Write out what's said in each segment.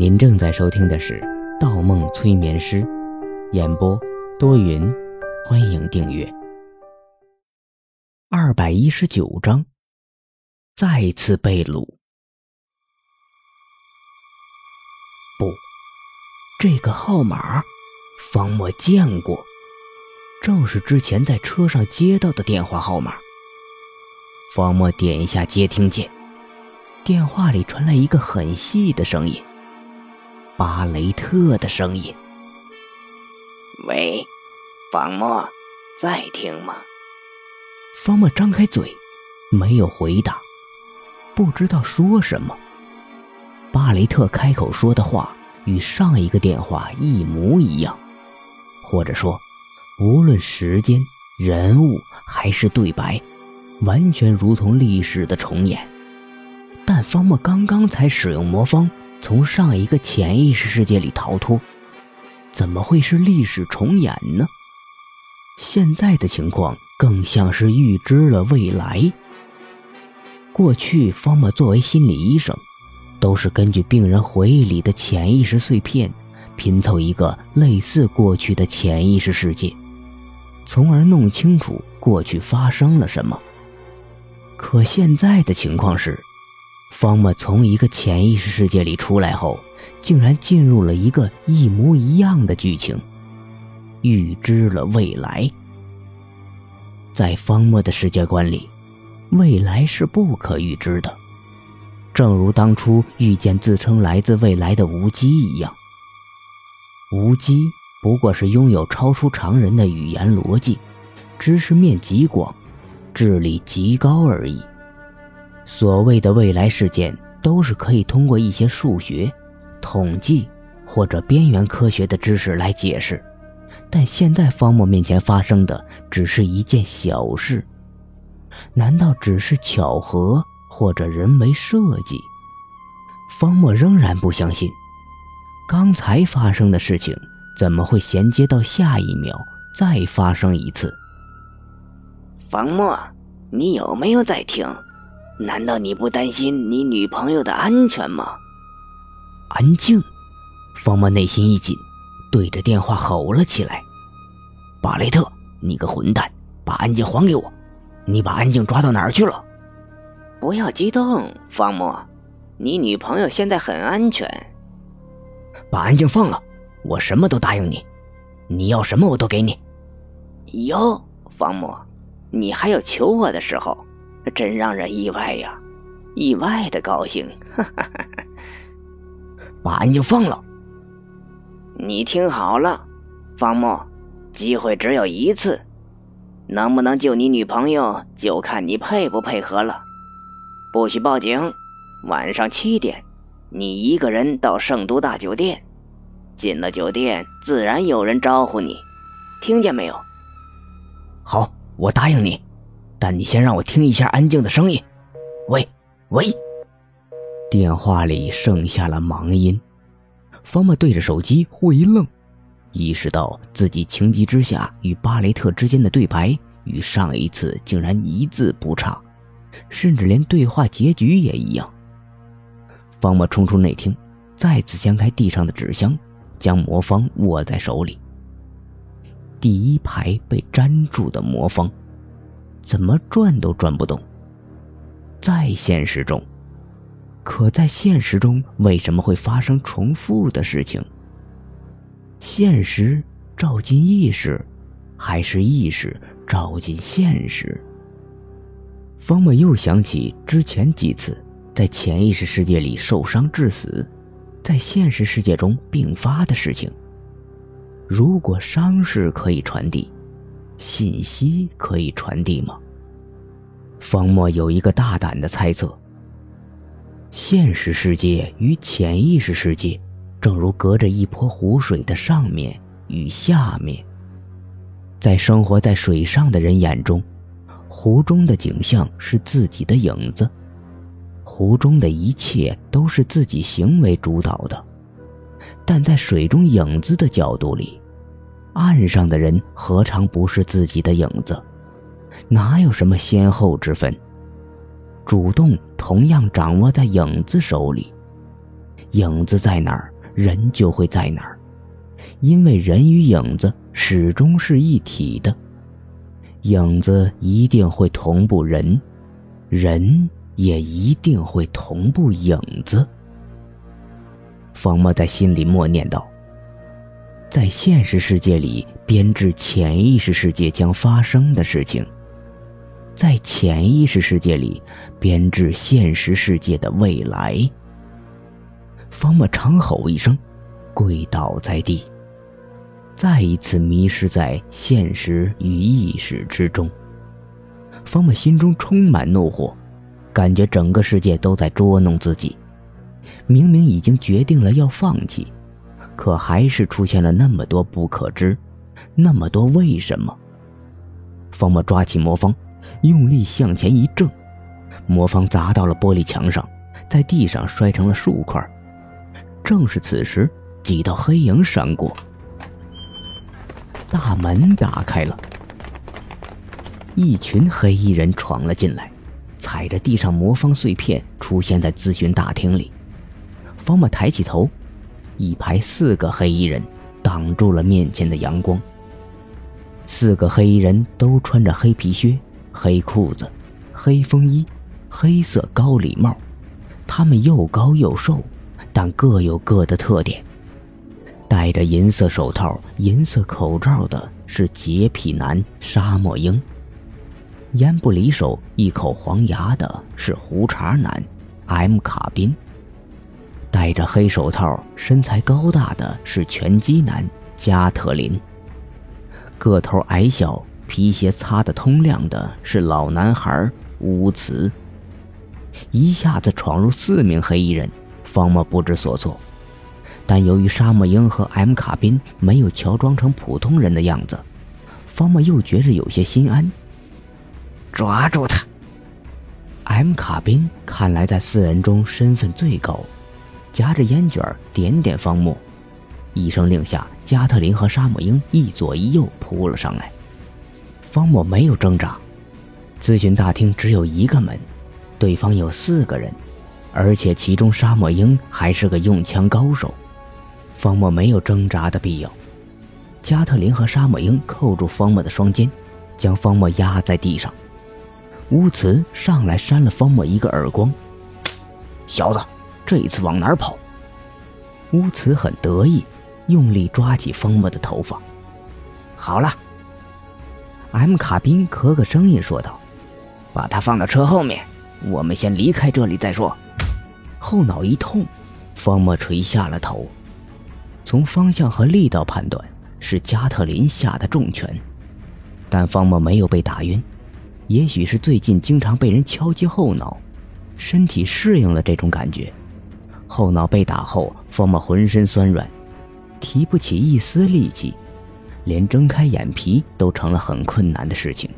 您正在收听的是《盗梦催眠师》，演播多云，欢迎订阅。二百一十九章，再次被掳。不，这个号码，方墨见过，正是之前在车上接到的电话号码。方墨点一下接听键，电话里传来一个很细的声音，巴雷特的声音。喂，方墨，在听吗？方墨张开嘴，没有回答，不知道说什么。巴雷特开口说的话与上一个电话一模一样，或者说，无论时间、人物还是对白。完全如同历史的重演，但方墨刚刚才使用魔方从上一个潜意识世界里逃脱，怎么会是历史重演呢？现在的情况更像是预知了未来。过去方墨作为心理医生，都是根据病人回忆里的潜意识碎片，拼凑一个类似过去的潜意识世界，从而弄清楚过去发生了什么。可现在的情况是，方墨从一个潜意识世界里出来后，竟然进入了一个一模一样的剧情，预知了未来。在方墨的世界观里，未来是不可预知的，正如当初遇见自称来自未来的无机一样。无机不过是拥有超出常人的语言逻辑，知识面极广。智力极高而已。所谓的未来事件，都是可以通过一些数学、统计或者边缘科学的知识来解释。但现在方墨面前发生的只是一件小事，难道只是巧合或者人为设计？方墨仍然不相信，刚才发生的事情怎么会衔接到下一秒再发生一次？方墨，你有没有在听？难道你不担心你女朋友的安全吗？安静！方墨内心一紧，对着电话吼了起来：“巴雷特，你个混蛋，把安静还给我！你把安静抓到哪儿去了？”不要激动，方墨，你女朋友现在很安全。把安静放了，我什么都答应你，你要什么我都给你。哟，方墨。你还有求我的时候，真让人意外呀！意外的高兴，哈哈哈哈把安静放了。你听好了，方墨，机会只有一次，能不能救你女朋友，就看你配不配合了。不许报警，晚上七点，你一个人到圣都大酒店。进了酒店，自然有人招呼你，听见没有？好。我答应你，但你先让我听一下安静的声音。喂，喂。电话里剩下了忙音。方墨对着手机忽一愣，意识到自己情急之下与巴雷特之间的对白与上一次竟然一字不差，甚至连对话结局也一样。方墨冲出内厅，再次掀开地上的纸箱，将魔方握在手里。第一排被粘住的魔方，怎么转都转不动。在现实中，可在现实中为什么会发生重复的事情？现实照进意识，还是意识照进现实？方墨又想起之前几次在潜意识世界里受伤致死，在现实世界中并发的事情。如果伤势可以传递，信息可以传递吗？方墨有一个大胆的猜测：现实世界与潜意识世界，正如隔着一坡湖水的上面与下面。在生活在水上的人眼中，湖中的景象是自己的影子，湖中的一切都是自己行为主导的；但在水中影子的角度里，岸上的人何尝不是自己的影子？哪有什么先后之分？主动同样掌握在影子手里，影子在哪儿，人就会在哪儿，因为人与影子始终是一体的。影子一定会同步人，人也一定会同步影子。方墨在心里默念道：“在现实世界里编制潜意识世界将发生的事情，在潜意识世界里编制现实世界的未来。”方墨长吼一声，跪倒在地，再一次迷失在现实与意识之中。方墨心中充满怒火，感觉整个世界都在捉弄自己。明明已经决定了要放弃，可还是出现了那么多不可知，那么多为什么。方墨抓起魔方，用力向前一挣，魔方砸到了玻璃墙上，在地上摔成了数块。正是此时，几道黑影闪过，大门打开了，一群黑衣人闯了进来，踩着地上魔方碎片，出现在咨询大厅里。方木抬起头，一排四个黑衣人挡住了面前的阳光。四个黑衣人都穿着黑皮靴、黑裤子、黑风衣、黑色高礼帽，他们又高又瘦，但各有各的特点。戴着银色手套、银色口罩的是洁癖男沙漠鹰，烟不离手、一口黄牙的是胡茬男 M 卡宾。戴着黑手套、身材高大的是拳击男加特林。个头矮小、皮鞋擦得通亮的是老男孩乌茨。一下子闯入四名黑衣人，方默不知所措。但由于沙漠鹰和 M 卡宾没有乔装成普通人的样子，方默又觉着有些心安。抓住他！M 卡宾看来在四人中身份最高。夹着烟卷，点点方木，一声令下，加特林和沙漠鹰一左一右扑了上来。方木没有挣扎。咨询大厅只有一个门，对方有四个人，而且其中沙漠鹰还是个用枪高手。方木没有挣扎的必要。加特林和沙漠鹰扣住方木的双肩，将方木压在地上。乌茨上来扇了方木一个耳光：“小子！”这一次往哪儿跑？乌茨很得意，用力抓起方墨的头发。好了，M 卡宾咳咳声音说道：“把他放到车后面，我们先离开这里再说。”后脑一痛，方墨垂下了头。从方向和力道判断，是加特林下的重拳，但方墨没有被打晕，也许是最近经常被人敲击后脑，身体适应了这种感觉。后脑被打后，方墨浑身酸软，提不起一丝力气，连睁开眼皮都成了很困难的事情。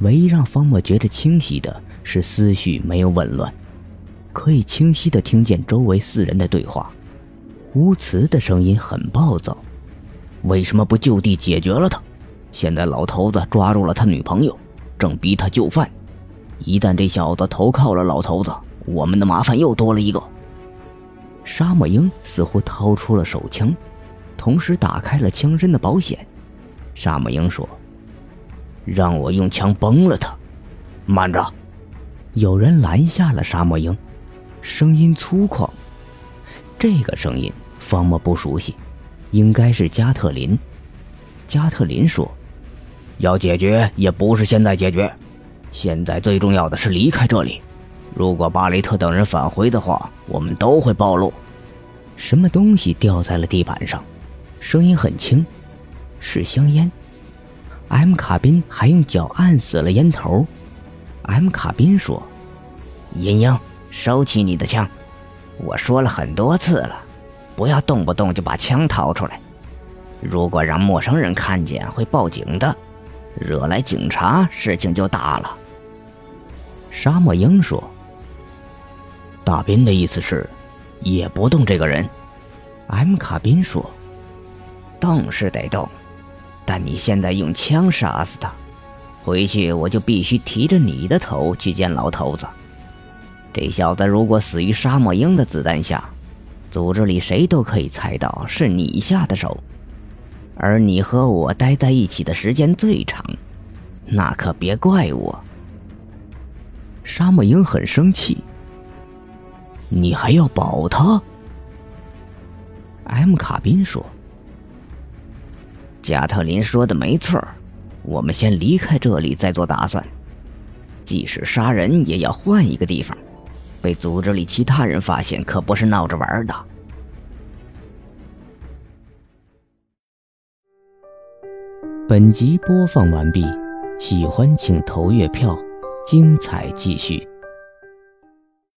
唯一让方墨觉得清晰的是思绪没有紊乱，可以清晰的听见周围四人的对话。乌慈的声音很暴躁：“为什么不就地解决了他？现在老头子抓住了他女朋友，正逼他就范。一旦这小子投靠了老头子，我们的麻烦又多了一个。”沙漠鹰似乎掏出了手枪，同时打开了枪身的保险。沙漠鹰说：“让我用枪崩了他。”慢着！有人拦下了沙漠鹰，声音粗犷。这个声音方墨不熟悉，应该是加特林。加特林说：“要解决也不是现在解决，现在最重要的是离开这里。”如果巴雷特等人返回的话，我们都会暴露。什么东西掉在了地板上，声音很轻，是香烟。M 卡宾还用脚按死了烟头。M 卡宾说：“银鹰，收起你的枪。我说了很多次了，不要动不动就把枪掏出来。如果让陌生人看见，会报警的，惹来警察，事情就大了。”沙漠鹰说。大斌的意思是，也不动这个人。M 卡宾说：“动是得动，但你现在用枪杀死他，回去我就必须提着你的头去见老头子。这小子如果死于沙漠鹰的子弹下，组织里谁都可以猜到是你下的手，而你和我待在一起的时间最长，那可别怪我。沙漠鹰很生气，你还要保他？M 卡宾说：“加特林说的没错，我们先离开这里再做打算，即使杀人也要换一个地方。”被组织里其他人发现，可不是闹着玩的。本集播放完毕，喜欢请投月票，精彩继续。